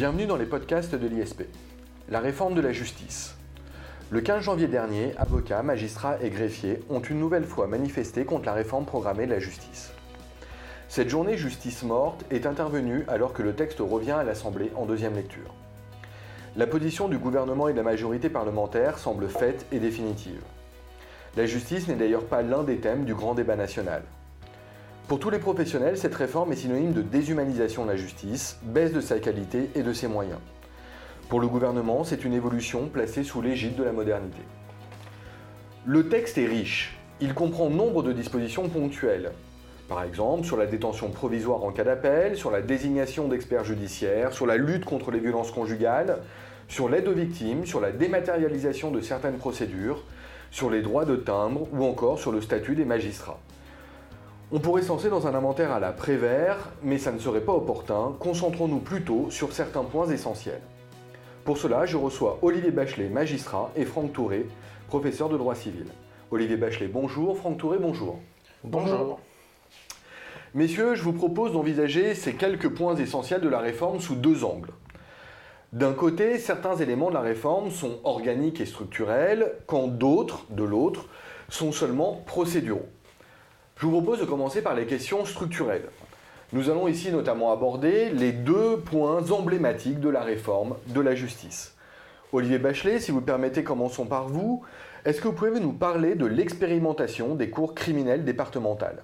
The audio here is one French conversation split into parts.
Bienvenue dans les podcasts de l'ISP. La réforme de la justice. Le 15 janvier dernier, avocats, magistrats et greffiers ont une nouvelle fois manifesté contre la réforme programmée de la justice. Cette journée justice morte est intervenue alors que le texte revient à l'Assemblée en deuxième lecture. La position du gouvernement et de la majorité parlementaire semble faite et définitive. La justice n'est d'ailleurs pas l'un des thèmes du grand débat national. Pour tous les professionnels, cette réforme est synonyme de déshumanisation de la justice, baisse de sa qualité et de ses moyens. Pour le gouvernement, c'est une évolution placée sous l'égide de la modernité. Le texte est riche. Il comprend nombre de dispositions ponctuelles. Par exemple, sur la détention provisoire en cas d'appel, sur la désignation d'experts judiciaires, sur la lutte contre les violences conjugales, sur l'aide aux victimes, sur la dématérialisation de certaines procédures, sur les droits de timbre ou encore sur le statut des magistrats. On pourrait s'en dans un inventaire à la Prévert, mais ça ne serait pas opportun, concentrons-nous plutôt sur certains points essentiels. Pour cela, je reçois Olivier Bachelet, magistrat, et Franck Touré, professeur de droit civil. Olivier Bachelet, bonjour. Franck Touré, bonjour. Bonjour. Messieurs, je vous propose d'envisager ces quelques points essentiels de la réforme sous deux angles. D'un côté, certains éléments de la réforme sont organiques et structurels, quand d'autres, de l'autre, sont seulement procéduraux. Je vous propose de commencer par les questions structurelles. Nous allons ici notamment aborder les deux points emblématiques de la réforme de la justice. Olivier Bachelet, si vous permettez, commençons par vous. Est-ce que vous pouvez nous parler de l'expérimentation des cours criminelles départementales?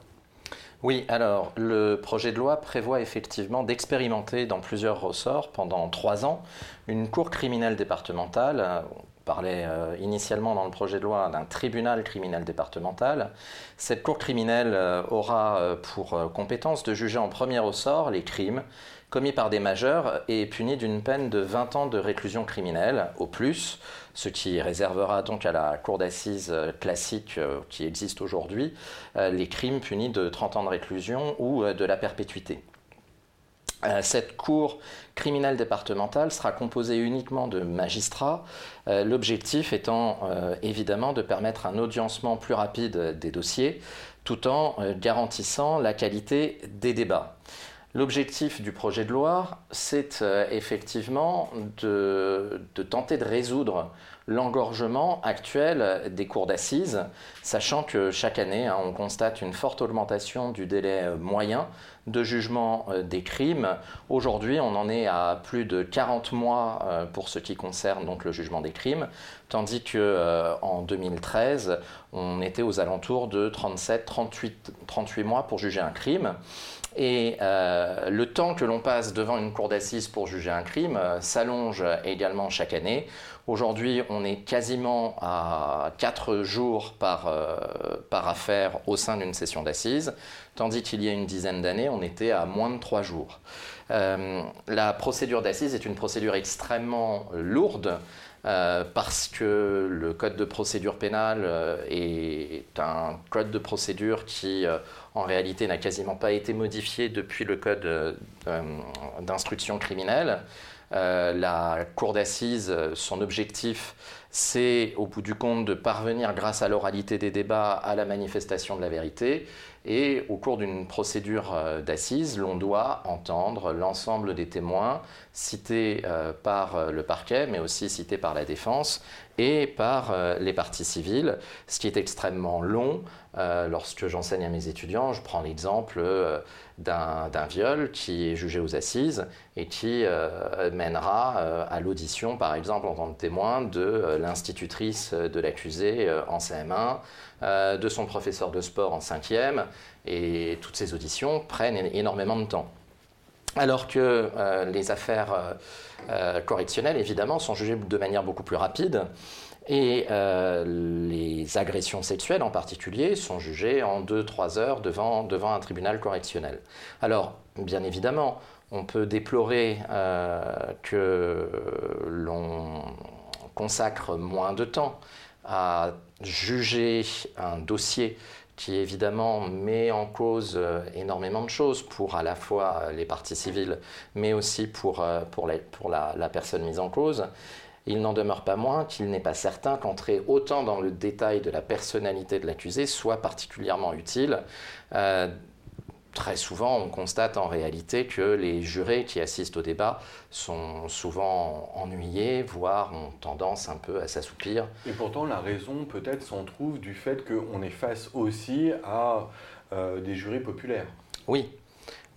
Oui, alors le projet de loi prévoit effectivement d'expérimenter dans plusieurs ressorts pendant trois ans une cour criminelle départementale. Parlait euh, initialement dans le projet de loi d'un tribunal criminel départemental. Cette cour criminelle euh, aura euh, pour compétence de juger en premier ressort les crimes commis par des majeurs et punis d'une peine de 20 ans de réclusion criminelle au plus, ce qui réservera donc à la cour d'assises classique qui existe aujourd'hui les crimes punis de 30 ans de réclusion ou de la perpétuité. Cette cour criminelle départementale sera composée uniquement de magistrats, l'objectif étant évidemment de permettre un audiencement plus rapide des dossiers tout en garantissant la qualité des débats. L'objectif du projet de loi, c'est euh, effectivement de, tenter de résoudre l'engorgement actuel des cours d'assises, sachant que chaque année, hein, on constate une forte augmentation du délai euh, moyen de jugement euh, des crimes. Aujourd'hui, on en est à plus de 40 mois pour ce qui concerne donc le jugement des crimes, tandis que en 2013, on était aux alentours de 37, 38, 38 mois pour juger un crime. Et euh, le temps que l'on passe devant une cour d'assises pour juger un crime euh, s'allonge également chaque année. Aujourd'hui, on est quasiment à 4 jours par, euh, par affaire au sein d'une session d'assises, tandis qu'il y a une dizaine d'années, on était à moins de 3 jours. la procédure d'assises est une procédure extrêmement lourde. parce que le code de procédure pénale est un code de procédure qui en réalité n'a quasiment pas été modifié depuis le code euh, euh, d'instruction criminelle. Euh, la cour d'assises, son objectif, c'est au bout du compte de parvenir grâce à l'oralité des débats à la manifestation de la vérité. Et au cours d'une procédure d'assises, l'on doit entendre l'ensemble des témoins cités par le parquet, mais aussi cités par la défense et par les parties civiles, ce qui est extrêmement long, euh, lorsque j'enseigne à mes étudiants, je prends l'exemple euh, d'un viol qui est jugé aux assises et qui euh, mènera à l'audition, par exemple, en tant que témoin de l'institutrice de l'accusé en CM1, de son professeur de sport en 5e, et toutes ces auditions prennent énormément de temps. Alors que les affaires correctionnelles, évidemment, sont jugées de manière beaucoup plus rapide. Et euh, les agressions sexuelles en particulier sont jugées en 2-3 heures devant, un tribunal correctionnel. Alors, bien évidemment, on peut déplorer euh, que l'on consacre moins de temps à juger un dossier qui évidemment met en cause euh, énormément de choses pour à la fois les parties civiles, mais aussi pour, pour, pour la, personne mise en cause. Il n'en demeure pas moins qu'il n'est pas certain qu'entrer autant dans le détail de la personnalité de l'accusé soit particulièrement utile. Euh, très souvent, on constate en réalité que les jurés qui assistent au débat sont souvent ennuyés, voire ont tendance un peu à s'assoupir. Et pourtant, la raison peut-être s'en trouve du fait qu'on est face aussi à euh, des jurés populaires. Oui,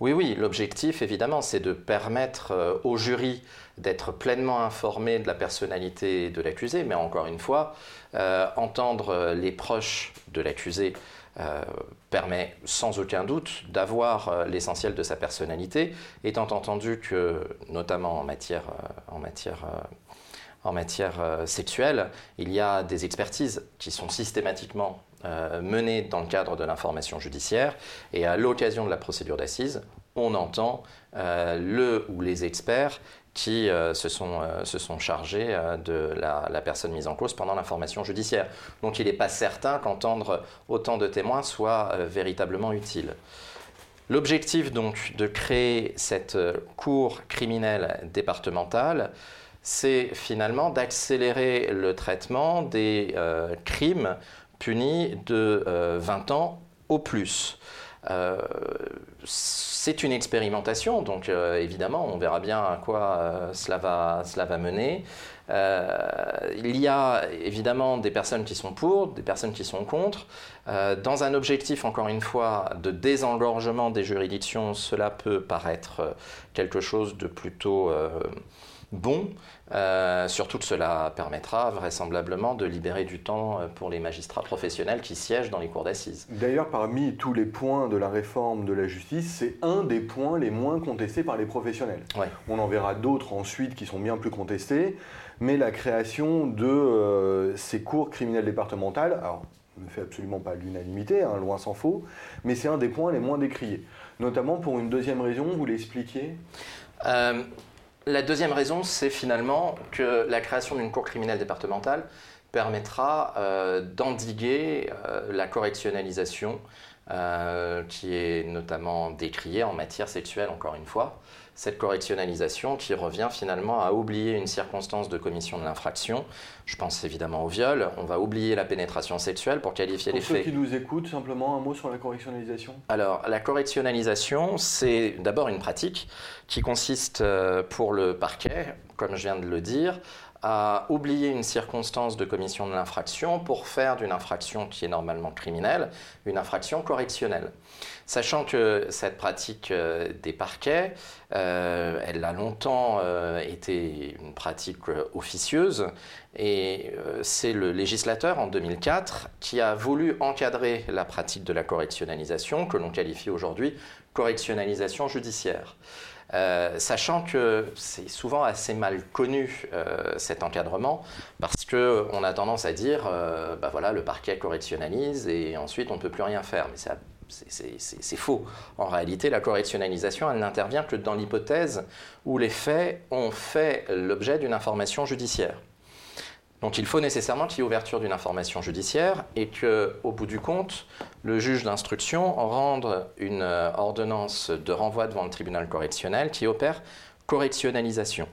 oui, oui, l'objectif, évidemment, c'est de permettre euh, au jury d'être pleinement informé de la personnalité de l'accusé, mais encore une fois, euh, entendre les proches de l'accusé euh, permet sans aucun doute d'avoir l'essentiel de sa personnalité, étant entendu que, notamment en matière, en matière en matière sexuelle, il y a des expertises qui sont systématiquement euh, menée dans le cadre de l'information judiciaire. Et à l'occasion de la procédure d'assises, on entend euh, le ou les experts qui euh, se, sont, se, sont, chargés de la, personne mise en cause pendant l'information judiciaire. Donc il n'est pas certain qu'entendre autant de témoins soit véritablement utile. L'objectif donc de créer cette cour criminelle départementale, c'est finalement d'accélérer le traitement des crimes puni de 20 euh, ans au plus. Euh, c'est une expérimentation, donc euh, évidemment, on verra bien à quoi cela, va, cela va mener. il y a évidemment des personnes qui sont pour, des personnes qui sont contre. dans un objectif, encore une fois, de désengorgement des juridictions, cela peut paraître quelque chose de plutôt bon. Euh, surtout que cela permettra vraisemblablement de libérer du temps euh, pour les magistrats professionnels qui siègent dans les cours d'assises. D'ailleurs, parmi tous les points de la réforme de la justice, c'est un des points les moins contestés par les professionnels. On en verra d'autres ensuite qui sont bien plus contestés, mais la création de euh, ces cours criminelles départementales, alors ne fait absolument pas l'unanimité, hein, loin s'en faut, mais c'est un des points les moins décriés. Notamment pour une deuxième raison, vous l'expliquiez? La deuxième raison, c'est finalement que la création d'une cour criminelle départementale permettra euh, d'endiguer euh, la correctionnalisation euh, qui est notamment décriée en matière sexuelle, encore une fois cette correctionnalisation qui revient finalement à oublier une circonstance de commission de l'infraction. Je pense évidemment au viol. On va oublier la pénétration sexuelle pour qualifier les faits. Pour ceux qui nous écoutent, simplement un mot sur la correctionnalisation Alors, la correctionnalisation, c'est d'abord une pratique qui consiste euh, pour le parquet, comme je viens de le dire, à oublier une circonstance de commission de l'infraction pour faire d'une infraction qui est normalement criminelle une infraction correctionnelle. Sachant que cette pratique euh, des parquets, euh, elle a longtemps euh, été une pratique officieuse et c'est le législateur en 2004 qui a voulu encadrer la pratique de la correctionnalisation que l'on qualifie aujourd'hui correctionnalisation judiciaire. Sachant que c'est souvent assez mal connu cet encadrement, parce qu'on a tendance à dire, bah voilà, le parquet correctionnalise et ensuite on ne peut plus rien faire. Mais c'est faux. En réalité, la correctionnalisation, elle n'intervient que dans l'hypothèse où les faits ont fait l'objet d'une information judiciaire. Donc il faut nécessairement qu'il y ait ouverture d'une information judiciaire et qu'au bout du compte, le juge d'instruction rende une ordonnance de renvoi devant le tribunal correctionnel qui opère correctionnalisation.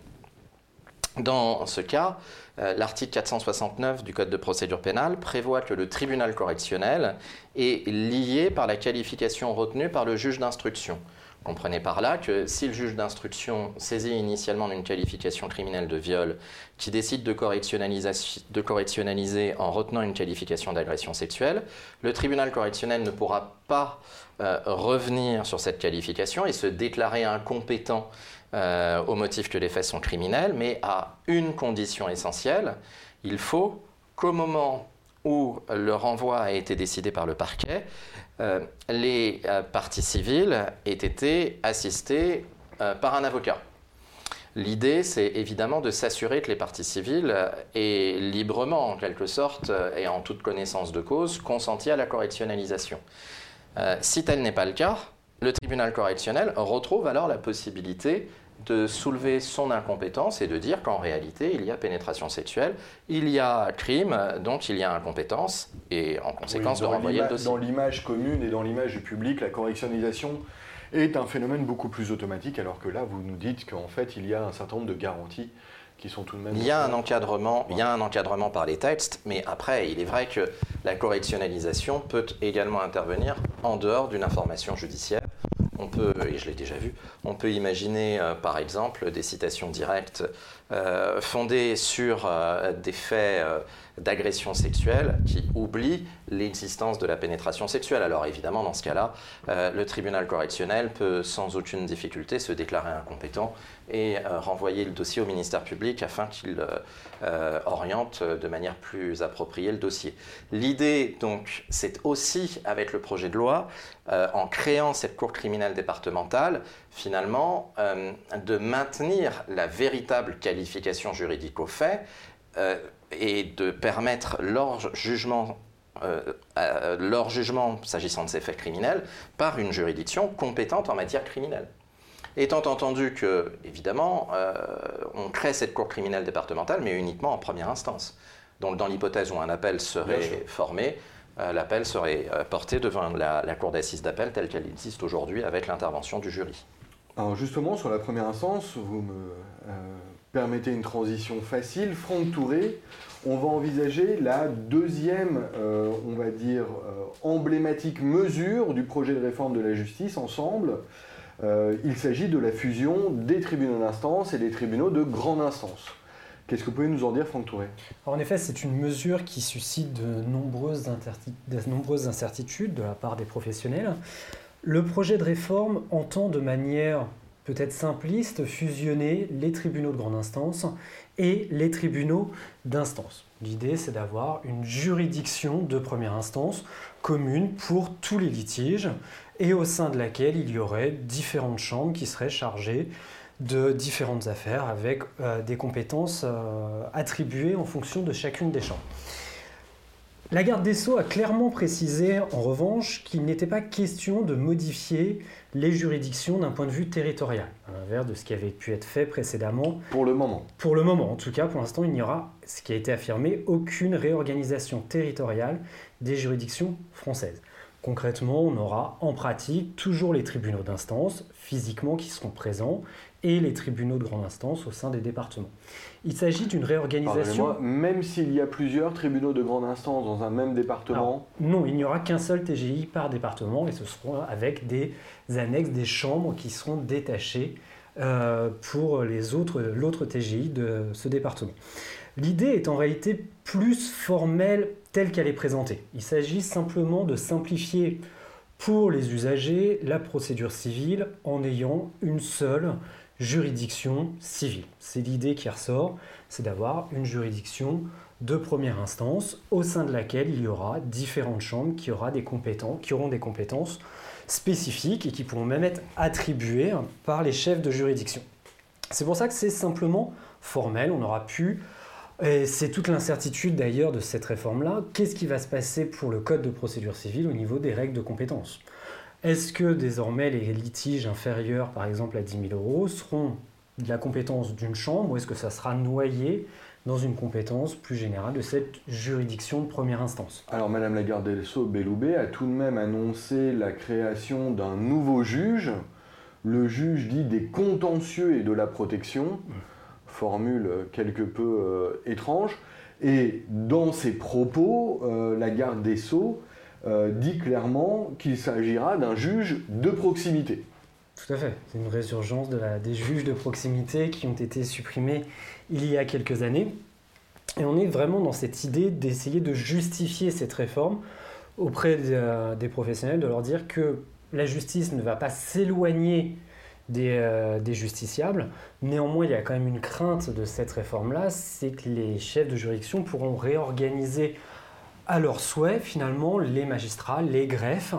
Dans ce cas, euh, l'article 469 du Code de procédure pénale prévoit que le tribunal correctionnel est lié par la qualification retenue par le juge d'instruction. Comprenez par là que si le juge d'instruction saisit initialement d'une qualification criminelle de viol qui décide de, de correctionnaliser en retenant une qualification d'agression sexuelle, le tribunal correctionnel ne pourra pas euh, revenir sur cette qualification et se déclarer incompétent euh, au motif que les faits sont criminels, mais à une condition essentielle, il faut qu'au moment où le renvoi a été décidé par le parquet, euh, les euh, parties civiles aient été assistées par un avocat. L'idée, c'est évidemment de s'assurer que les parties civiles aient librement, en quelque sorte, et en toute connaissance de cause, consenti à la correctionnalisation. si tel n'est pas le cas, le tribunal correctionnel retrouve alors la possibilité de soulever son incompétence et de dire qu'en réalité, il y a pénétration sexuelle, il y a crime, donc il y a incompétence, et en conséquence de renvoyer le dossier. Dans l'image commune et dans l'image du public, la correctionnalisation est un phénomène beaucoup plus automatique, alors que là, vous nous dites qu'en fait, il y a un certain nombre de garanties qui sont tout de même... Il y a un encadrement, il y a un encadrement par les textes, mais après, il est vrai que la correctionnalisation peut également intervenir en dehors d'une information judiciaire On peut, et je l'ai déjà vu, on peut imaginer par exemple des citations directes fondées sur des faits d'agression sexuelle qui oublie l'existence de la pénétration sexuelle. Alors évidemment, dans ce cas-là, euh, le tribunal correctionnel peut sans aucune difficulté se déclarer incompétent et euh, renvoyer le dossier au ministère public afin qu'il euh, oriente de manière plus appropriée le dossier. L'idée, donc, c'est aussi avec le projet de loi, en créant cette cour criminelle départementale, finalement, de maintenir la véritable qualification juridique au fait et de permettre leur jugement euh, leur jugement s'agissant de ces faits criminels par une juridiction compétente en matière criminelle. Étant entendu que, évidemment, euh, on crée cette cour criminelle départementale, mais uniquement en première instance. Donc, dans l'hypothèse où un appel serait formé, euh, l'appel serait porté devant la, la cour d'assises d'appel telle qu'elle existe aujourd'hui avec l'intervention du jury. Alors justement, sur la première instance, vous me permettez une transition facile. Franck Touré, on va envisager la deuxième, euh, on va dire, euh, emblématique mesure du projet de réforme de la justice ensemble. Euh, il s'agit de la fusion des tribunaux d'instance et des tribunaux de grande instance. Qu'est-ce que vous pouvez nous en dire, Franck Touré? En effet, c'est une mesure qui suscite de nombreuses, de nombreuses incertitudes de la part des professionnels. Le projet de réforme entend de manière peut-être simpliste, fusionner les tribunaux de grande instance et les tribunaux d'instance. L'idée, c'est d'avoir une juridiction de première instance commune pour tous les litiges et au sein de laquelle il y aurait différentes chambres qui seraient chargées de différentes affaires avec euh, des compétences euh, attribuées en fonction de chacune des chambres. La garde des Sceaux a clairement précisé, en revanche, qu'il n'était pas question de modifier les juridictions d'un point de vue territorial, à l'inverse de ce qui avait pu être fait précédemment. Pour le moment. Pour le moment, en tout cas, pour l'instant, il n'y aura, ce qui a été affirmé, aucune réorganisation territoriale des juridictions françaises. Concrètement, on aura en pratique toujours les tribunaux d'instance physiquement qui seront présents et les tribunaux de grande instance au sein des départements. Il s'agit d'une réorganisation. Même s'il y a plusieurs tribunaux de grande instance dans un même département Non, il n'y aura qu'un seul TGI par département et ce seront avec des annexes, des chambres qui seront détachées euh, pour l'autre TGI de ce département. L'idée est en réalité plus formelle telle qu'elle est présentée. Il s'agit simplement de simplifier pour les usagers la procédure civile en ayant une seule juridiction civile. C'est l'idée qui ressort, c'est d'avoir une juridiction de première instance au sein de laquelle il y aura différentes chambres qui, aura des compétences, qui auront des compétences spécifiques et qui pourront même être attribuées par les chefs de juridiction. C'est pour ça que c'est simplement formel, on aura pu, et c'est toute l'incertitude d'ailleurs de cette réforme-là, qu'est-ce qui va se passer pour le code de procédure civile au niveau des règles de compétences est-ce que désormais les litiges inférieurs, par exemple à 10 000 euros, seront de la compétence d'une chambre ou est-ce que ça sera noyé dans une compétence plus générale de cette juridiction de première instance? Alors Madame la garde des Sceaux, Belloubet, a tout de même annoncé la création d'un nouveau juge, le juge dit des contentieux et de la protection, formule quelque peu euh, étrange, et dans ses propos, euh, la garde des Sceaux euh, dit clairement qu'il s'agira d'un juge de proximité. Tout à fait. C'est une résurgence de des juges de proximité qui ont été supprimés il y a quelques années. Et on est vraiment dans cette idée d'essayer de justifier cette réforme auprès euh, des professionnels, de leur dire que la justice ne va pas s'éloigner des, euh, des, justiciables. Néanmoins, il y a quand même une crainte de cette réforme-là, c'est que les chefs de juridiction pourront réorganiser à leur souhait finalement les magistrats, les greffes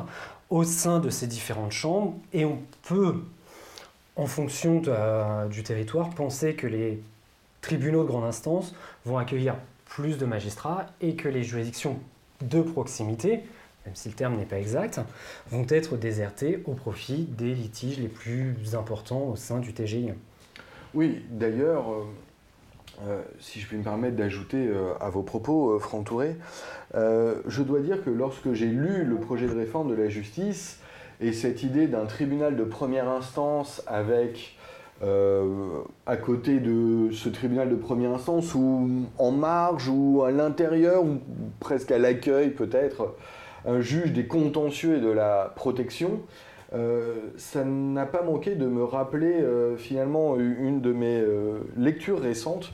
au sein de ces différentes chambres et on peut, en fonction du territoire, penser que les tribunaux de grande instance vont accueillir plus de magistrats et que les juridictions de proximité, même si le terme n'est pas exact, vont être désertées au profit des litiges les plus importants au sein du TGI. Oui, d'ailleurs, euh, euh, si je puis me permettre d'ajouter euh, à vos propos, euh, Franck Touré, je dois dire que lorsque j'ai lu le projet de réforme de la justice et cette idée d'un tribunal de première instance avec à côté de ce tribunal de première instance ou en marge ou à l'intérieur ou presque à l'accueil peut-être un juge des contentieux et de la protection, ça n'a pas manqué de me rappeler finalement une de mes lectures récentes.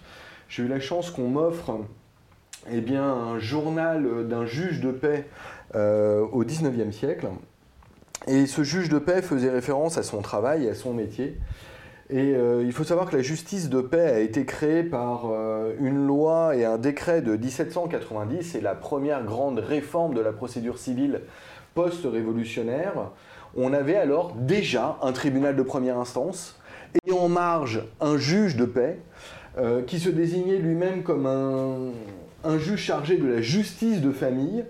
J'ai eu la chance qu'on m'offre eh bien, un journal d'un juge de paix au 19e siècle. Et ce juge de paix faisait référence à son travail et à son métier. Et euh, il faut savoir que la justice de paix a été créée par euh, une loi et un décret de 1790. C'est la première grande réforme de la procédure civile post-révolutionnaire. On avait alors déjà un tribunal de première instance et en marge un juge de paix euh, qui se désignait lui-même comme un juge chargé de la justice de famille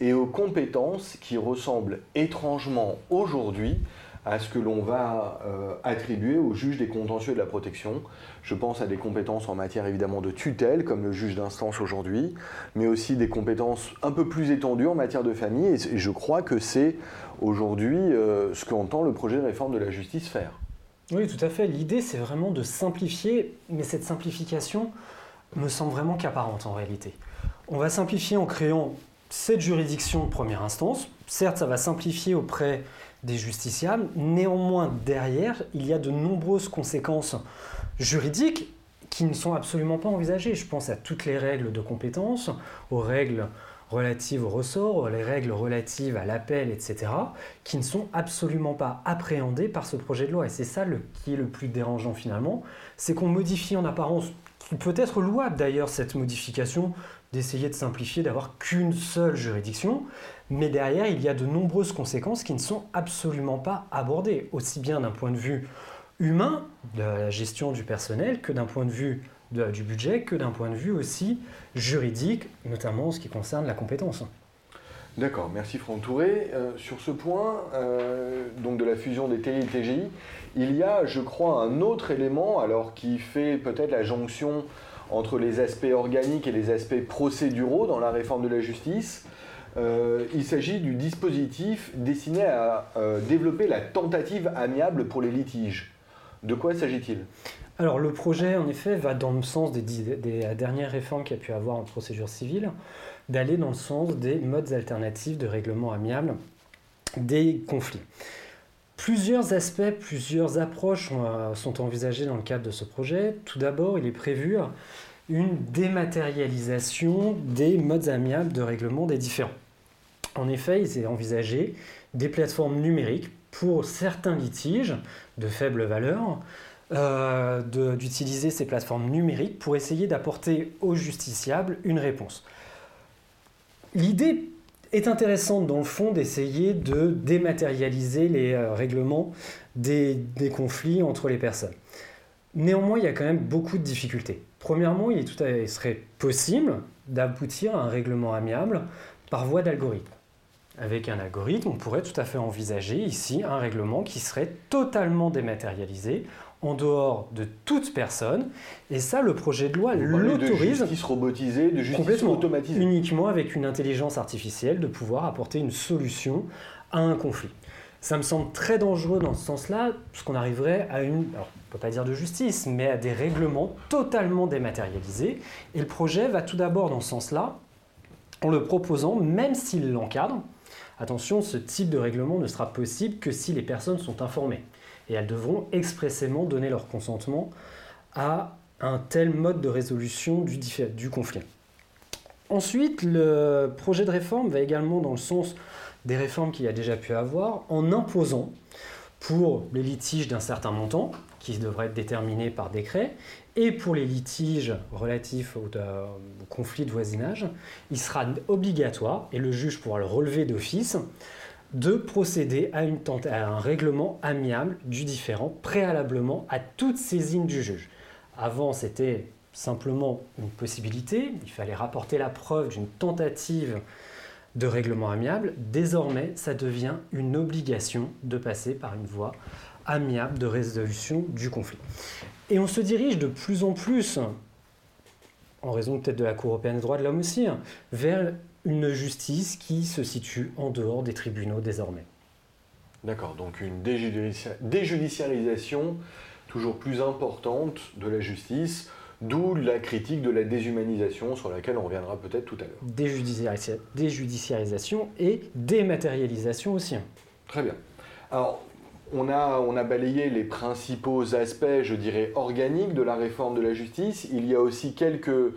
et aux compétences qui ressemblent étrangement aujourd'hui à ce que l'on va euh, attribuer au juge des contentieux de la protection. Je pense à des compétences en matière évidemment de tutelle, comme le juge d'instance aujourd'hui, mais aussi des compétences un peu plus étendues en matière de famille, et je crois que c'est aujourd'hui euh, ce qu'entend le projet de réforme de la justice faire. Oui, tout à fait. L'idée, c'est vraiment de simplifier, mais cette simplification me semble vraiment qu'apparente en réalité. On va simplifier en créant cette juridiction de première instance. Certes, ça va simplifier auprès des justiciables. Néanmoins, derrière, il y a de nombreuses conséquences juridiques qui ne sont absolument pas envisagées. Je pense à toutes les règles de compétence, aux règles relatives au ressort, les règles relatives à l'appel, etc., qui ne sont absolument pas appréhendées par ce projet de loi. Et c'est ça qui est le plus dérangeant finalement, c'est qu'on modifie en apparence, peut être louable d'ailleurs cette modification, d'essayer de simplifier, d'avoir qu'une seule juridiction, mais derrière, il y a de nombreuses conséquences qui ne sont absolument pas abordées, aussi bien d'un point de vue humain, de la gestion du personnel, que d'un point de vue du budget, que d'un point de vue aussi juridique, notamment en ce qui concerne la compétence. D'accord, merci Franck Touré. Euh, sur ce point, euh, donc de la fusion des TI et TGI, il y a, je crois, un autre élément, alors qui fait peut-être la jonction entre les aspects organiques et les aspects procéduraux dans la réforme de la justice. Euh, il s'agit du dispositif destiné à euh, développer la tentative amiable pour les litiges. De quoi s'agit-il? Alors le projet, en effet, va dans le sens des, dernières réformes qu'il y a pu avoir en procédure civile, d'aller dans le sens des modes alternatifs de règlement amiable des conflits. Plusieurs aspects, plusieurs approches euh, sont envisagées dans le cadre de ce projet. Tout d'abord, il est prévu une dématérialisation des modes amiables de règlement des différends. En effet, il s'est envisagé des plateformes numériques pour certains litiges de faible valeur, euh, d'utiliser ces plateformes numériques pour essayer d'apporter aux justiciables une réponse. L'idée est intéressante dans le fond d'essayer de dématérialiser les euh, règlements des, conflits entre les personnes. Néanmoins, il y a quand même beaucoup de difficultés. Premièrement, il, il serait possible d'aboutir à un règlement amiable par voie d'algorithme. Avec un algorithme, on pourrait tout à fait envisager ici un règlement qui serait totalement dématérialisé, en dehors de toute personne. Et ça, le projet de loi l'autorise. De justice robotisée, de justice automatisée. Uniquement avec une intelligence artificielle, de pouvoir apporter une solution à un conflit. Ça me semble très dangereux dans ce sens-là, puisqu'on arriverait à une, alors, on ne peut pas dire de justice, mais à des règlements totalement dématérialisés. Et le projet va tout d'abord dans ce sens-là, en le proposant, même s'il l'encadre, Attention, ce type de règlement ne sera possible que si les personnes sont informées. Et elles devront expressément donner leur consentement à un tel mode de résolution du, conflit. Ensuite, le projet de réforme va également dans le sens des réformes qu'il y a déjà pu avoir, en imposant pour les litiges d'un certain montant, qui devrait être déterminé par décret, et pour les litiges relatifs au, conflit de voisinage, il sera obligatoire, et le juge pourra le relever d'office, de procéder à, une, à un règlement amiable du différent préalablement à toute saisine du juge. Avant, c'était simplement une possibilité, il fallait rapporter la preuve d'une tentative de règlement amiable. Désormais, ça devient une obligation de passer par une voie amiable de résolution du conflit. Et on se dirige de plus en plus, en raison peut-être de la Cour européenne des droits de l'homme aussi, vers une justice qui se situe en dehors des tribunaux désormais. D'accord, donc une déjudiciarisation toujours plus importante de la justice, d'où la critique de la déshumanisation sur laquelle on reviendra peut-être tout à l'heure. Déjudiciarisation et dématérialisation aussi. Très bien. Alors, on a, balayé les principaux aspects, je dirais, organiques de la réforme de la justice. Il y a aussi quelques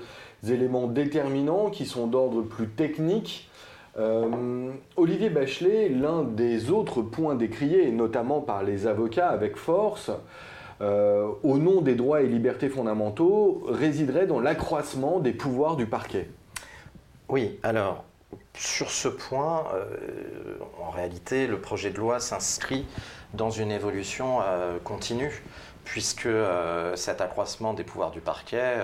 éléments déterminants qui sont d'ordre plus technique. Euh, Olivier Bachelet, l'un des autres points décriés, notamment par les avocats avec force, euh, au nom des droits et libertés fondamentaux, résiderait dans l'accroissement des pouvoirs du parquet. Oui, alors sur ce point, euh, en réalité, le projet de loi s'inscrit dans une évolution continue, puisque cet accroissement des pouvoirs du parquet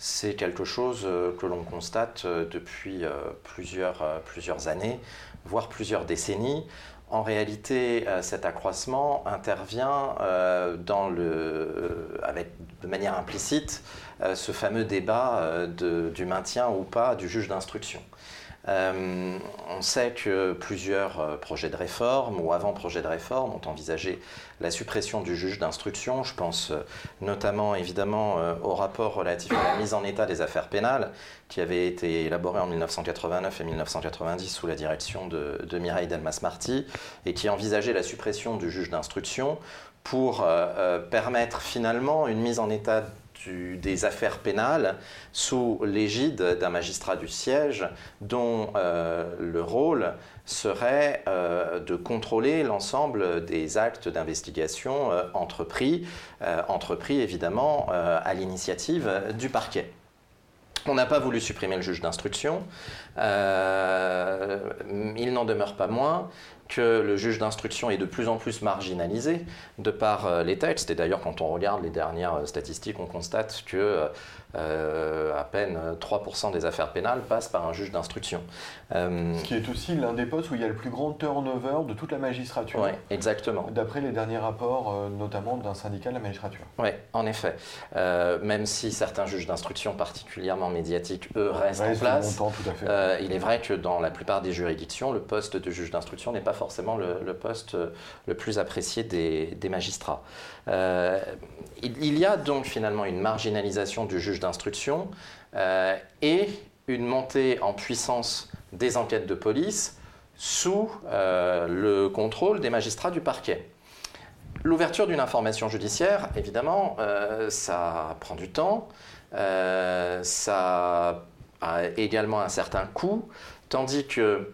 c'est quelque chose euh, que l'on constate euh, depuis euh, plusieurs, années, voire plusieurs décennies. En réalité, cet accroissement intervient de manière implicite ce fameux débat du maintien ou pas du juge d'instruction. Euh, on sait que plusieurs euh, projets de réforme ou avant-projets de réforme ont envisagé la suppression du juge d'instruction. Je pense euh, notamment évidemment au rapport relatif à la mise en état des affaires pénales qui avait été élaboré en 1989 et 1990 sous la direction de, Mireille Delmas-Marty et qui envisageait la suppression du juge d'instruction pour permettre finalement une mise en état des affaires pénales sous l'égide d'un magistrat du siège dont euh, le rôle serait euh, de contrôler l'ensemble des actes d'investigation euh, entrepris, entrepris évidemment à l'initiative du parquet. On n'a pas voulu supprimer le juge d'instruction. il n'en demeure pas moins que le juge d'instruction est de plus en plus marginalisé de par les textes. Et d'ailleurs, quand on regarde les dernières statistiques, on constate que euh, à peine 3% des affaires pénales passent par un juge d'instruction. Euh, Ce qui est aussi l'un des postes où il y a le plus grand turnover de toute la magistrature. Oui, exactement. D'après les derniers rapports, euh, notamment d'un syndicat de la magistrature. Oui, en effet. même si certains juges d'instruction particulièrement médiatiques, eux, restent en place, tout à fait. il est vrai que dans la plupart des juridictions, le poste de juge d'instruction n'est pas forcément le, poste le plus apprécié des, des magistrats. Il y a donc finalement une marginalisation du juge d'instruction euh, et une montée en puissance des enquêtes de police sous euh, le contrôle des magistrats du parquet. L'ouverture d'une information judiciaire, évidemment, euh, ça prend du temps, ça a également un certain coût, tandis que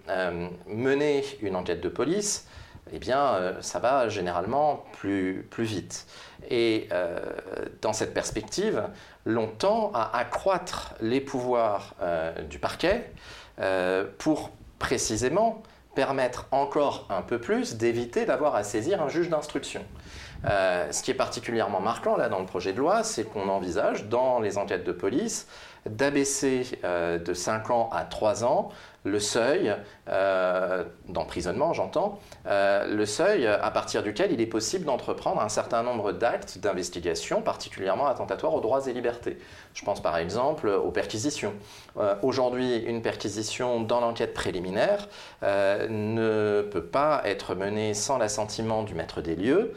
mener une enquête de police, eh bien, ça va généralement plus, plus vite. Et dans cette perspective, longtemps à accroître les pouvoirs euh, du parquet euh, pour précisément permettre encore un peu plus d'éviter d'avoir à saisir un juge d'instruction. Euh, ce qui est particulièrement marquant là dans le projet de loi, c'est qu'on envisage dans les enquêtes de police d'abaisser de 5 ans à 3 ans le seuil euh, d'emprisonnement, j'entends, euh, le seuil à partir duquel il est possible d'entreprendre un certain nombre d'actes d'investigation particulièrement attentatoires aux droits et libertés. Je pense par exemple aux perquisitions. Euh, aujourd'hui, une perquisition dans l'enquête préliminaire ne peut pas être menée sans l'assentiment du maître des lieux,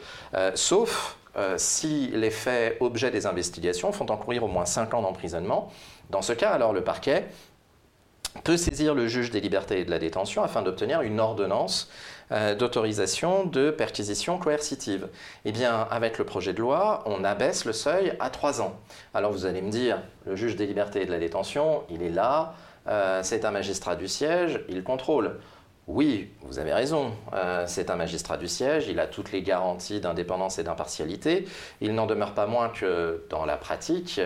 sauf si les faits objets des investigations font encourir au moins 5 ans d'emprisonnement. Dans ce cas, alors le parquet peut saisir le juge des libertés et de la détention afin d'obtenir une ordonnance euh, d'autorisation de perquisition coercitive. Eh bien, avec le projet de loi, on abaisse le seuil à 3 ans. Alors vous allez me dire, le juge des libertés et de la détention, il est là, euh, c'est un magistrat du siège, il contrôle. Oui, vous avez raison, euh, c'est un magistrat du siège, il a toutes les garanties d'indépendance et d'impartialité. Il n'en demeure pas moins que dans la pratique,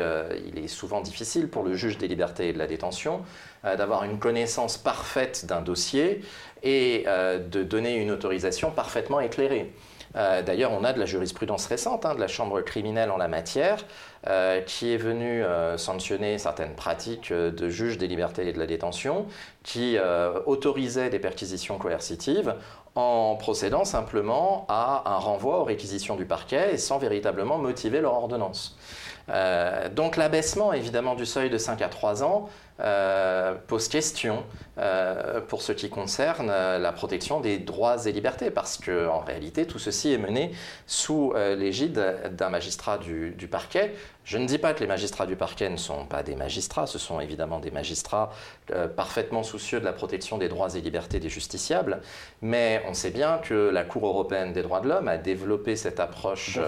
il est souvent difficile pour le juge des libertés et de la détention euh, d'avoir une connaissance parfaite d'un dossier et euh, de donner une autorisation parfaitement éclairée. Euh, d'ailleurs, on a de la jurisprudence récente hein, de la Chambre criminelle en la matière qui est venue sanctionner certaines pratiques de juges des libertés et de la détention qui autorisaient des perquisitions coercitives en procédant simplement à un renvoi aux réquisitions du parquet et sans véritablement motiver leur ordonnance. Donc l'abaissement évidemment du seuil de 5 à 3 ans euh, pose question euh, pour ce qui concerne euh, la protection des droits et libertés, parce qu'en réalité, tout ceci est mené sous l'égide d'un magistrat du, du, parquet. Je ne dis pas que les magistrats du parquet ne sont pas des magistrats, ce sont évidemment des magistrats parfaitement soucieux de la protection des droits et libertés des justiciables, mais on sait bien que la Cour européenne des droits de l'homme a développé cette approche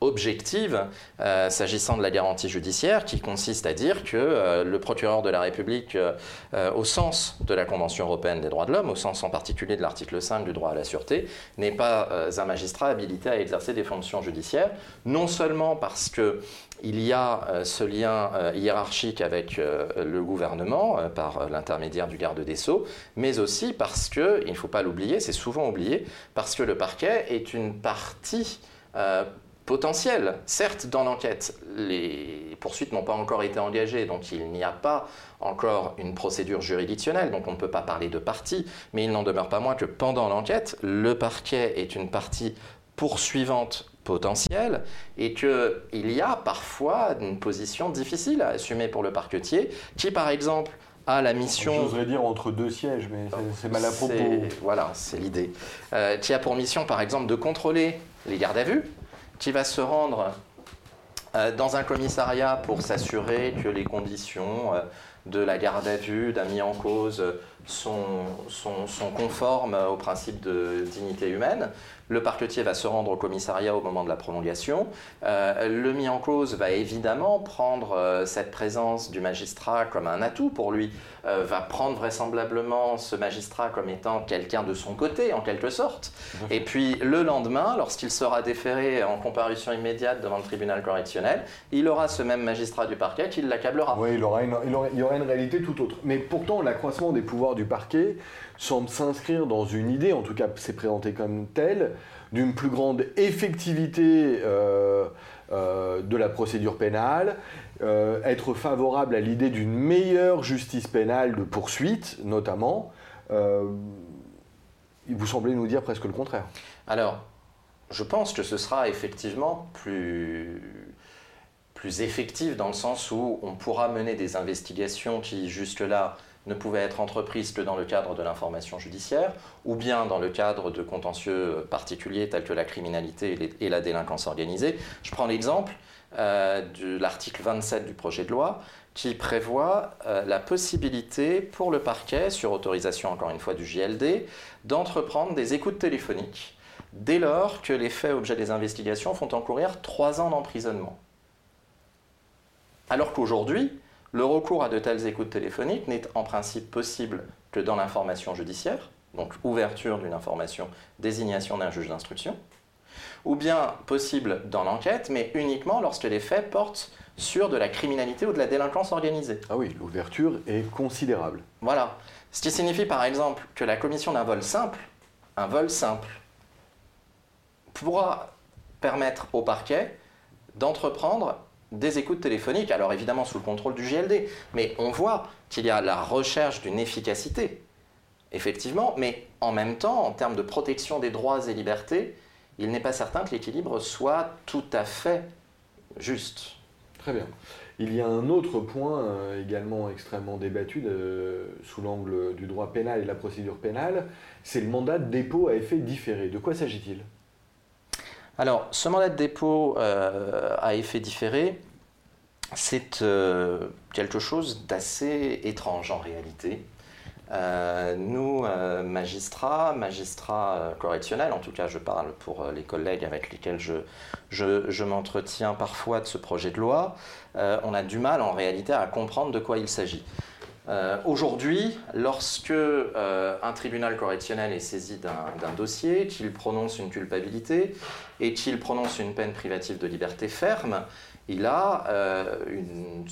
objective euh, s'agissant de la garantie judiciaire qui consiste à dire que euh, le procureur de la République, euh, au sens de la Convention européenne des droits de l'homme, au sens en particulier de l'article 5 du droit à la sûreté, n'est pas un magistrat habilité à exercer des fonctions judiciaires, non seulement parce que il y a ce lien hiérarchique avec le gouvernement par l'intermédiaire du garde des Sceaux, mais aussi parce que, il ne faut pas l'oublier, c'est souvent oublié, parce que le parquet est une partie potentiel. Certes, dans l'enquête, les poursuites n'ont pas encore été engagées, donc il n'y a pas encore une procédure juridictionnelle, donc on ne peut pas parler de partie, mais il n'en demeure pas moins que pendant l'enquête, le parquet est une partie poursuivante potentielle et qu'il y a parfois une position difficile à assumer pour le parquetier qui, par exemple, a la mission. J'oserais dire entre deux sièges, mais c'est mal à propos. Voilà, c'est l'idée. Euh, qui a pour mission, par exemple, de contrôler les gardes à vue, qui va se rendre euh, dans un commissariat pour s'assurer que les conditions euh, de la garde à vue d'un mis en cause sont, sont, conformes au principe de dignité humaine. Le parquetier va se rendre au commissariat au moment de la prolongation. Euh, le mis en cause va évidemment prendre euh, cette présence du magistrat comme un atout pour lui, euh, va prendre vraisemblablement ce magistrat comme étant quelqu'un de son côté, en quelque sorte. Et puis le lendemain, lorsqu'il sera déféré en comparution immédiate devant le tribunal correctionnel, il aura ce même magistrat du parquet qui l'accablera. Oui, il, aura une, il, aura, il y aura une réalité tout autre. Mais pourtant, l'accroissement des pouvoirs du parquet semble s'inscrire dans une idée, en tout cas c'est présenté comme tel, d'une plus grande effectivité euh, euh, de la procédure pénale, euh, être favorable à l'idée d'une meilleure justice pénale de poursuite, notamment. vous semblez nous dire presque le contraire. Alors, je pense que ce sera effectivement plus, plus effectif dans le sens où on pourra mener des investigations qui jusque-là ne pouvait être entreprise que dans le cadre de l'information judiciaire, ou bien dans le cadre de contentieux particuliers tels que la criminalité et la délinquance organisée. Je prends l'exemple euh, de l'article 27 du projet de loi qui prévoit euh, la possibilité pour le parquet, sur autorisation encore une fois du JLD, d'entreprendre des écoutes téléphoniques dès lors que les faits objets des investigations font encourir trois ans d'emprisonnement. Alors qu'aujourd'hui, le recours à de telles écoutes téléphoniques n'est en principe possible que dans l'information judiciaire, donc ouverture d'une information, désignation d'un juge d'instruction, ou bien possible dans l'enquête, mais uniquement lorsque les faits portent sur de la criminalité ou de la délinquance organisée. Ah oui, l'ouverture est considérable. Voilà. Ce qui signifie par exemple que la commission d'un vol simple, un vol simple, pourra permettre au parquet d'entreprendre des écoutes téléphoniques, alors évidemment sous le contrôle du JLD, mais on voit qu'il y a la recherche d'une efficacité, effectivement, mais en même temps, en termes de protection des droits et libertés, il n'est pas certain que l'équilibre soit tout à fait juste. Très bien. Il y a un autre point euh, également extrêmement débattu sous l'angle du droit pénal et de la procédure pénale, c'est le mandat de dépôt à effet différé. De quoi s'agit-il? Alors, ce mandat de dépôt euh, à effet différé, c'est euh, quelque chose d'assez étrange en réalité. Euh, nous, magistrats, magistrats correctionnels, en tout cas je parle pour les collègues avec lesquels je, je m'entretiens parfois de ce projet de loi, on a du mal en réalité à comprendre de quoi il s'agit. Euh, aujourd'hui, lorsque euh, un tribunal correctionnel est saisi d'un dossier, qu'il prononce une culpabilité? Et qu'il prononce une peine privative de liberté ferme, il a euh,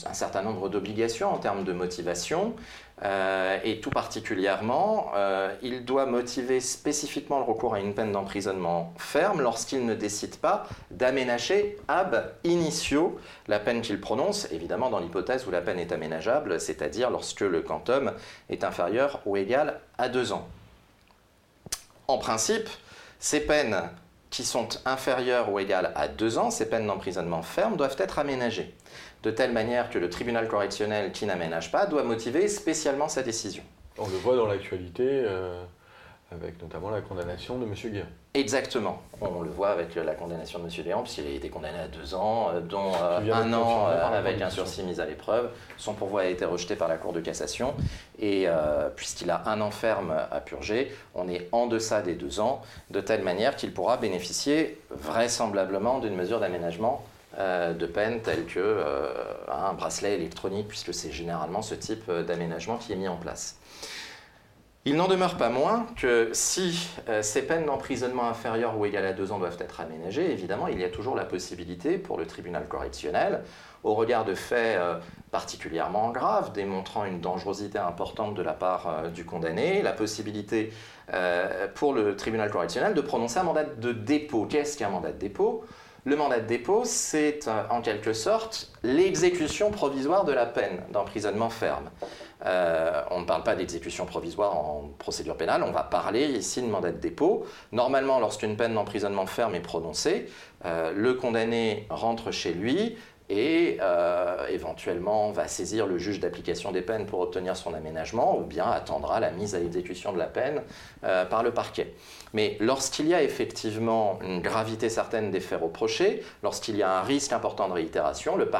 un certain nombre d'obligations en termes de motivation, euh, et tout particulièrement, euh, il doit motiver spécifiquement le recours à une peine d'emprisonnement ferme lorsqu'il ne décide pas d'aménager ab initio la peine qu'il prononce, évidemment dans l'hypothèse où la peine est aménageable, c'est-à-dire lorsque le quantum est inférieur ou égal à deux ans. En principe, ces peines qui sont inférieures ou égales à deux ans, ces peines d'emprisonnement ferme doivent être aménagées, de telle manière que le tribunal correctionnel qui n'aménage pas doit motiver spécialement sa décision. On le voit dans l'actualité. Euh, avec notamment la condamnation de M. Guéant. Exactement. On le voit avec la condamnation de M. Guéant, puisqu'il a été condamné à deux ans, euh, dont euh, un an euh, avec un sursis mis à l'épreuve. Son pourvoi a été rejeté par la Cour de cassation. Et puisqu'il a un an ferme à purger, on est en deçà des deux ans, de telle manière qu'il pourra bénéficier vraisemblablement d'une mesure d'aménagement de peine telle que un bracelet électronique, puisque c'est généralement ce type d'aménagement qui est mis en place. Il n'en demeure pas moins que si euh, ces peines d'emprisonnement inférieures ou égales à deux ans doivent être aménagées, évidemment, il y a toujours la possibilité pour le tribunal correctionnel, au regard de faits euh, particulièrement graves, démontrant une dangerosité importante de la part euh, du condamné, la possibilité pour le tribunal correctionnel de prononcer un mandat de dépôt. Qu'est-ce qu'un mandat de dépôt? Le mandat de dépôt, c'est en quelque sorte l'exécution provisoire de la peine d'emprisonnement ferme. Euh, on ne parle pas d'exécution provisoire en procédure pénale, on va parler ici de mandat de dépôt. Normalement, lorsqu'une peine d'emprisonnement ferme est prononcée, euh, le condamné rentre chez lui, et euh, éventuellement va saisir le juge d'application des peines pour obtenir son aménagement ou bien attendra la mise à exécution de la peine euh, par le parquet. Mais lorsqu'il y a effectivement une gravité certaine des faits reprochés, lorsqu'il y a un risque important de réitération, le,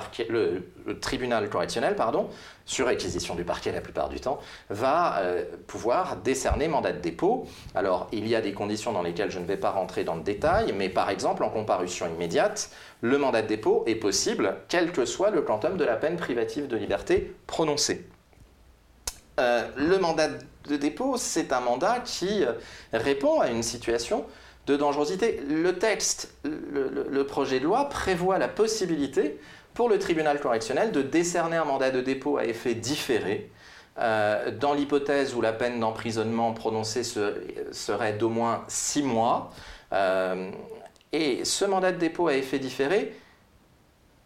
tribunal correctionnel, pardon, sur réquisition du parquet la plupart du temps, va euh, pouvoir décerner mandat de dépôt. Alors il y a des conditions dans lesquelles je ne vais pas rentrer dans le détail, mais par exemple en comparution immédiate, le mandat de dépôt est possible, quel que soit le quantum de la peine privative de liberté prononcée. Euh, le mandat de dépôt, c'est un mandat qui euh, répond à une situation de dangerosité. Le texte, le, projet de loi prévoit la possibilité pour le tribunal correctionnel de décerner un mandat de dépôt à effet différé euh, dans l'hypothèse où la peine d'emprisonnement prononcée serait d'au moins six mois. Et ce mandat de dépôt à effet différé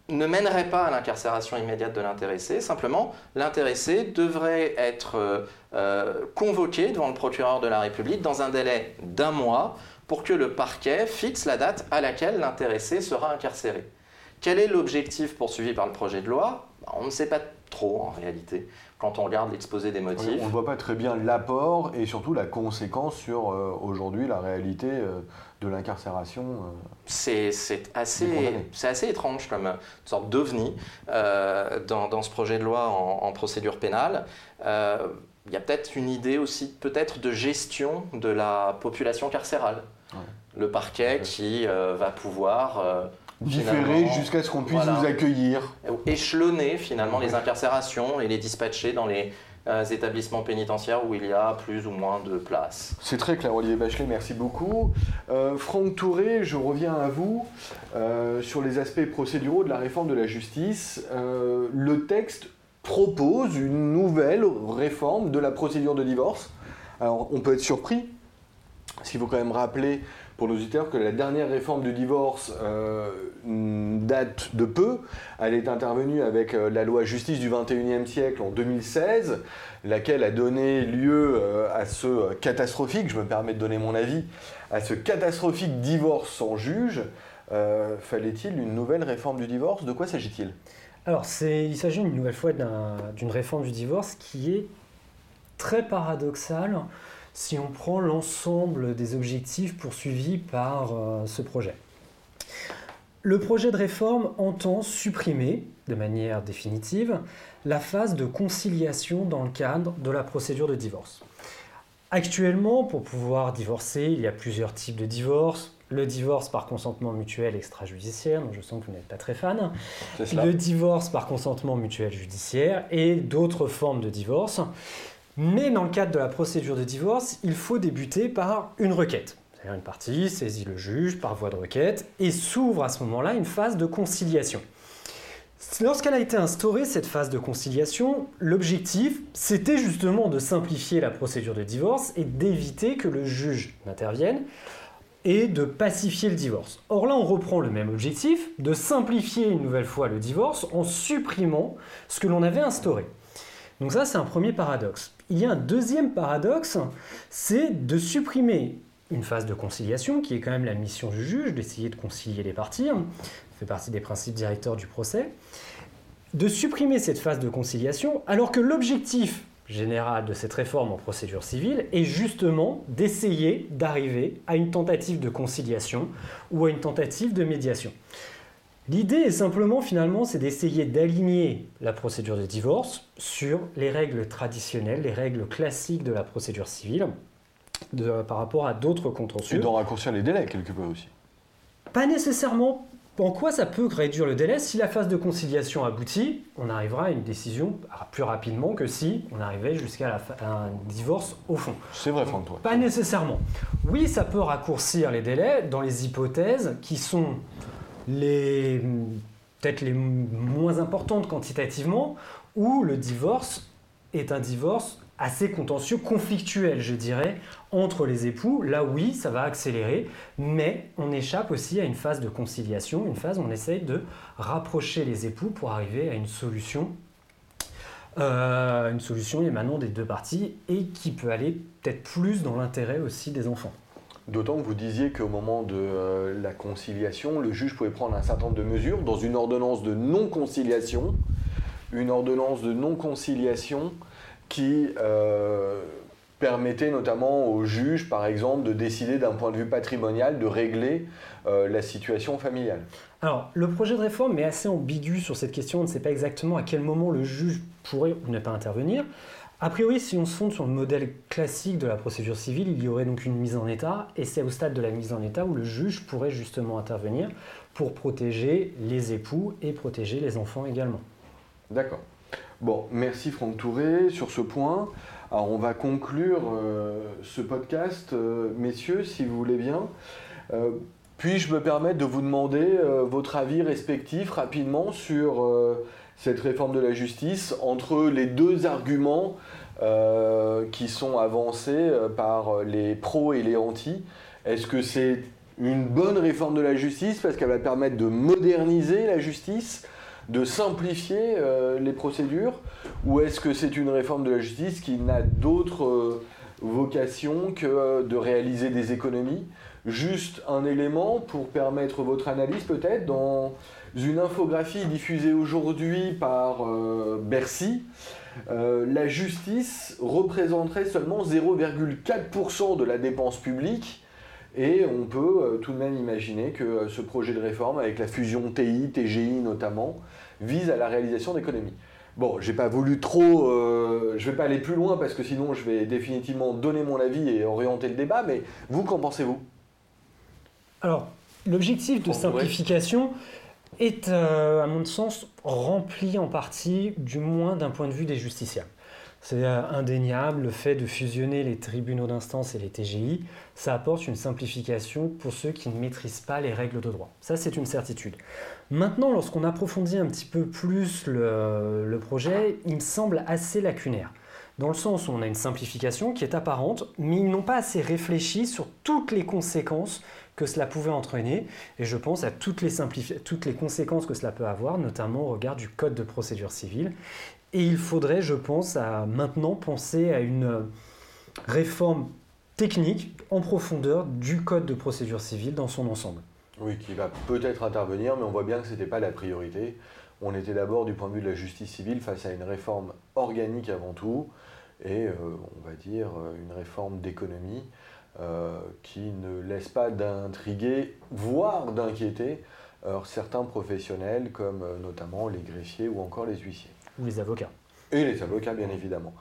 ne mènerait pas à l'incarcération immédiate de l'intéressé, simplement l'intéressé devrait être euh, euh, convoqué devant le procureur de la République dans un délai d'un mois pour que le parquet fixe la date à laquelle l'intéressé sera incarcéré. Quel est l'objectif poursuivi par le projet de loi? On ne sait pas trop en réalité quand on regarde l'exposé des motifs. on ne voit pas très bien l'apport et surtout la conséquence sur euh, aujourd'hui la réalité de l'incarcération. Euh, c'est assez, assez étrange comme une sorte d'ovni euh, dans, dans, ce projet de loi en, procédure pénale. Euh, il y a peut-être une idée aussi peut-être de gestion de la population carcérale. Le parquet qui va pouvoir... Différer jusqu'à ce qu'on puisse vous accueillir. Échelonner finalement les incarcérations et les dispatcher dans les établissements pénitentiaires où il y a plus ou moins de places. C'est très clair, Olivier Bachelet, merci beaucoup. Euh, Franck Touré, je reviens à vous euh, sur les aspects procéduraux de la réforme de la justice. Euh, le texte propose une nouvelle réforme de la procédure de divorce. Alors, on peut être surpris, qu'il faut quand même rappeler pour nos auditeurs que la dernière réforme du divorce euh, date de peu. Elle est intervenue avec euh, la loi justice du 21e siècle en 2016, laquelle a donné lieu euh, à ce catastrophique, je me permets de donner mon avis, à ce catastrophique divorce sans juge. Fallait-il une nouvelle réforme du divorce? De quoi s'agit-il? Alors, il s'agit une nouvelle fois d'une réforme du divorce qui est très paradoxale si on prend l'ensemble des objectifs poursuivis par euh, ce projet. Le projet de réforme entend supprimer, de manière définitive, la phase de conciliation dans le cadre de la procédure de divorce. Actuellement, pour pouvoir divorcer, il y a plusieurs types de divorce. Le divorce par consentement mutuel extrajudiciaire, dont je sens que vous n'êtes pas très fan. Le divorce par consentement mutuel judiciaire et d'autres formes de divorce. Mais dans le cadre de la procédure de divorce, il faut débuter par une requête. C'est-à-dire une partie saisit le juge par voie de requête et s'ouvre à ce moment-là une phase de conciliation. Lorsqu'elle a été instaurée, cette phase de conciliation, l'objectif, c'était justement de simplifier la procédure de divorce et d'éviter que le juge n'intervienne et de pacifier le divorce. Or là, on reprend le même objectif, de simplifier une nouvelle fois le divorce en supprimant ce que l'on avait instauré. Donc ça, c'est un premier paradoxe. Il y a un deuxième paradoxe, c'est de supprimer une phase de conciliation, qui est quand même la mission du juge, d'essayer de concilier les parties, hein. ça fait partie des principes directeurs du procès, de supprimer cette phase de conciliation, alors que l'objectif général de cette réforme en procédure civile est justement d'essayer d'arriver à une tentative de conciliation ou à une tentative de médiation. L'idée est simplement finalement c'est d'essayer d'aligner la procédure de divorce sur les règles traditionnelles, les règles classiques de la procédure civile par rapport à d'autres contentieux. Et d'en raccourcir les délais quelque peu aussi. Pas nécessairement. En quoi ça peut réduire le délai? Si la phase de conciliation aboutit, on arrivera à une décision plus rapidement que si on arrivait jusqu'à un divorce au fond. C'est vrai, Franck, toi. Pas nécessairement. Oui, ça peut raccourcir les délais dans les hypothèses qui sont les peut-être les moins importantes quantitativement, où le divorce est un divorce assez contentieux, conflictuel, je dirais, entre les époux. Là, oui, ça va accélérer, mais on échappe aussi à une phase de conciliation, une phase où on essaye de rapprocher les époux pour arriver à une solution, euh, une solution émanant des deux parties et qui peut aller peut-être plus dans l'intérêt aussi des enfants. D'autant que vous disiez qu'au moment de euh, la conciliation, le juge pouvait prendre un certain nombre de mesures dans une ordonnance de non-conciliation. Une ordonnance de non-conciliation qui euh, permettait notamment au juge, par exemple, de décider d'un point de vue patrimonial de régler euh, la situation familiale. Alors, le projet de réforme est assez ambigu sur cette question. On ne sait pas exactement à quel moment le juge pourrait ou ne pas intervenir. A priori, si on se fonde sur le modèle classique de la procédure civile, il y aurait donc une mise en état, et c'est au stade de la mise en état où le juge pourrait justement intervenir pour protéger les époux et protéger les enfants également. D'accord. Bon, merci Franck Touré sur ce point. Alors on va conclure euh, ce podcast, euh, messieurs, si vous voulez bien. Euh, puis-je me permettre de vous demander votre avis respectif rapidement sur cette réforme de la justice entre les deux arguments euh, qui sont avancés euh, par les pros et les anti. Est-ce que c'est une bonne réforme de la justice parce qu'elle va permettre de moderniser la justice, de simplifier euh, les procédures? Ou est-ce que c'est une réforme de la justice qui n'a d'autre vocation que de réaliser des économies? Juste un élément pour permettre votre analyse peut-être dans une infographie diffusée aujourd'hui par euh, Bercy, euh, la justice représenterait seulement 0,4% de la dépense publique. Et on peut euh, tout de même imaginer que ce projet de réforme, avec la fusion TI, TGI notamment, vise à la réalisation d'économies. Bon, j'ai pas voulu trop, je vais pas aller plus loin parce que sinon je vais définitivement donner mon avis et orienter le débat, mais vous, qu'en pensez-vous? Alors, l'objectif de simplification, est, euh, à mon sens, rempli en partie, du moins d'un point de vue des justiciables. C'est euh, indéniable, le fait de fusionner les tribunaux d'instance et les TGI, ça apporte une simplification pour ceux qui ne maîtrisent pas les règles de droit. Ça, c'est une certitude. Maintenant, lorsqu'on approfondit un petit peu plus le, le projet, il me semble assez lacunaire dans le sens où on a une simplification qui est apparente, mais ils n'ont pas assez réfléchi sur toutes les conséquences que cela pouvait entraîner. Et je pense à toutes les, toutes les conséquences que cela peut avoir, notamment au regard du Code de procédure civile. Et il faudrait, je pense, à maintenant penser à une réforme technique en profondeur du Code de procédure civile dans son ensemble. Oui, qui va peut-être intervenir, mais on voit bien que ce n'était pas la priorité. On était d'abord, du point de vue de la justice civile, face à une réforme organique avant tout, et euh, on va dire euh, une réforme d'économie euh, qui ne laisse pas d'intriguer, voire d'inquiéter certains professionnels comme euh, notamment les greffiers ou encore les huissiers. Ou les avocats. Et les avocats, bien évidemment.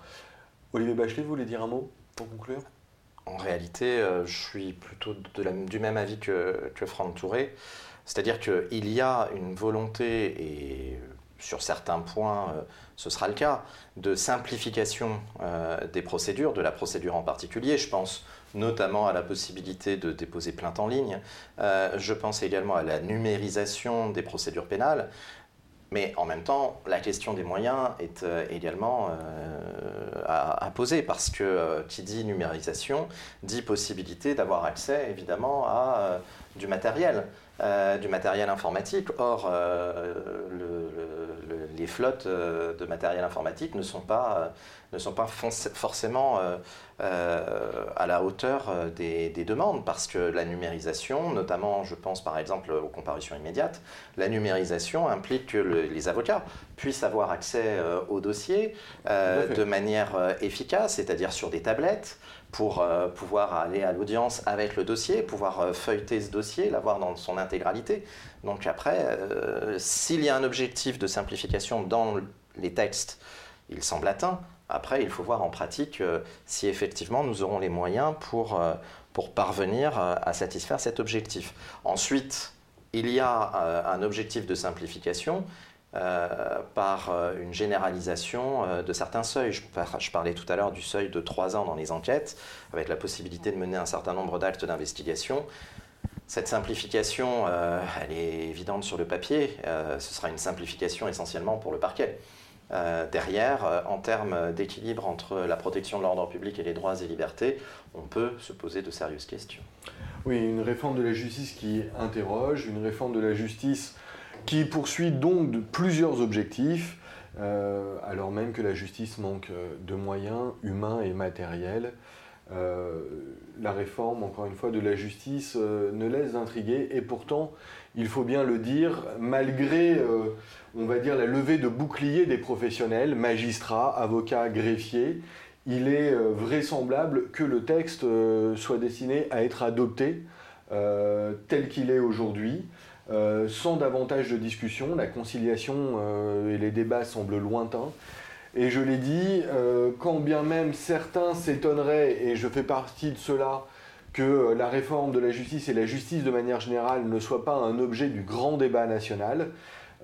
Olivier Bachelet, vous voulez dire un mot pour conclure? En réalité, euh, je suis plutôt du même avis que, que Franck Touré. C'est-à-dire qu'il y a une volonté, et sur certains points, ce sera le cas, de simplification des procédures, de la procédure en particulier. Je pense notamment à la possibilité de déposer plainte en ligne. Euh, je pense également à la numérisation des procédures pénales. Mais en même temps, la question des moyens est euh, également euh, à, poser parce que qui dit numérisation dit possibilité d'avoir accès évidemment à du matériel, du matériel informatique. Or, les flottes de matériel informatique ne sont pas, ne sont pas forcément à à la hauteur des, demandes, parce que la numérisation, notamment, je pense par exemple aux comparutions immédiates, la numérisation implique que les avocats puissent avoir accès au dossier de manière efficace, c'est-à-dire sur des tablettes, pour pouvoir aller à l'audience avec le dossier, pouvoir feuilleter ce dossier, l'avoir dans son intégralité. Donc après, s'il y a un objectif de simplification dans les textes, il semble atteint. Après, il faut voir en pratique euh, si effectivement nous aurons les moyens pour, euh, pour parvenir euh, à satisfaire cet objectif. Ensuite, il y a un objectif de simplification par une généralisation de certains seuils. Je, parlais tout à l'heure du seuil de 3 ans dans les enquêtes, avec la possibilité de mener un certain nombre d'actes d'investigation. Cette simplification, elle est évidente sur le papier. ce sera une simplification essentiellement pour le parquet. Euh, derrière, euh, en termes d'équilibre entre la protection de l'ordre public et les droits et libertés, on peut se poser de sérieuses questions. Oui, une réforme de la justice qui interroge, une réforme de la justice qui poursuit donc plusieurs objectifs, euh, alors même que la justice manque de moyens humains et matériels. la réforme, encore une fois, de la justice ne laisse d'intriguer et pourtant, il faut bien le dire, malgré on va dire, la levée de boucliers des professionnels, magistrats, avocats, greffiers, il est euh, vraisemblable que le texte euh, soit destiné à être adopté euh, tel qu'il est aujourd'hui, sans davantage de discussion. La conciliation et les débats semblent lointains. Et je l'ai dit, quand bien même certains s'étonneraient, et je fais partie de cela, que la réforme de la justice et la justice de manière générale ne soient pas un objet du grand débat national,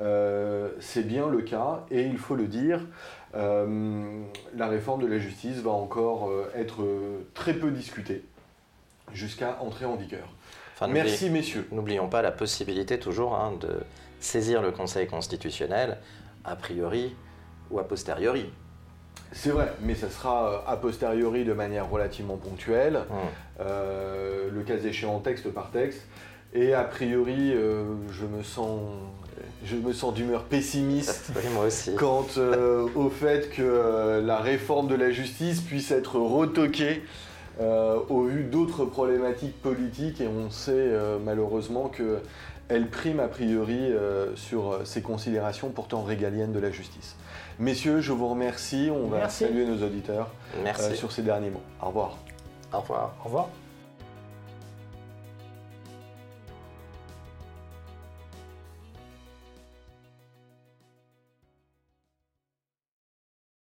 euh, c'est bien le cas et il faut le dire, euh, la réforme de la justice va encore euh, être très peu discutée jusqu'à entrer en vigueur. Merci messieurs. N'oublions pas la possibilité toujours hein, de saisir le Conseil constitutionnel a priori ou a posteriori. C'est vrai, mais ça sera a posteriori de manière relativement ponctuelle, hum. le cas échéant texte par texte. Et a priori, je me sens je me sens d'humeur pessimiste moi aussi. quant euh, au fait que euh, la réforme de la justice puisse être retoquée euh, au vu d'autres problématiques politiques et on sait malheureusement qu'elle prime a priori sur ces considérations pourtant régaliennes de la justice. Messieurs, je vous remercie. On va saluer nos auditeurs sur ces derniers mots. Au revoir. Au revoir. Au revoir.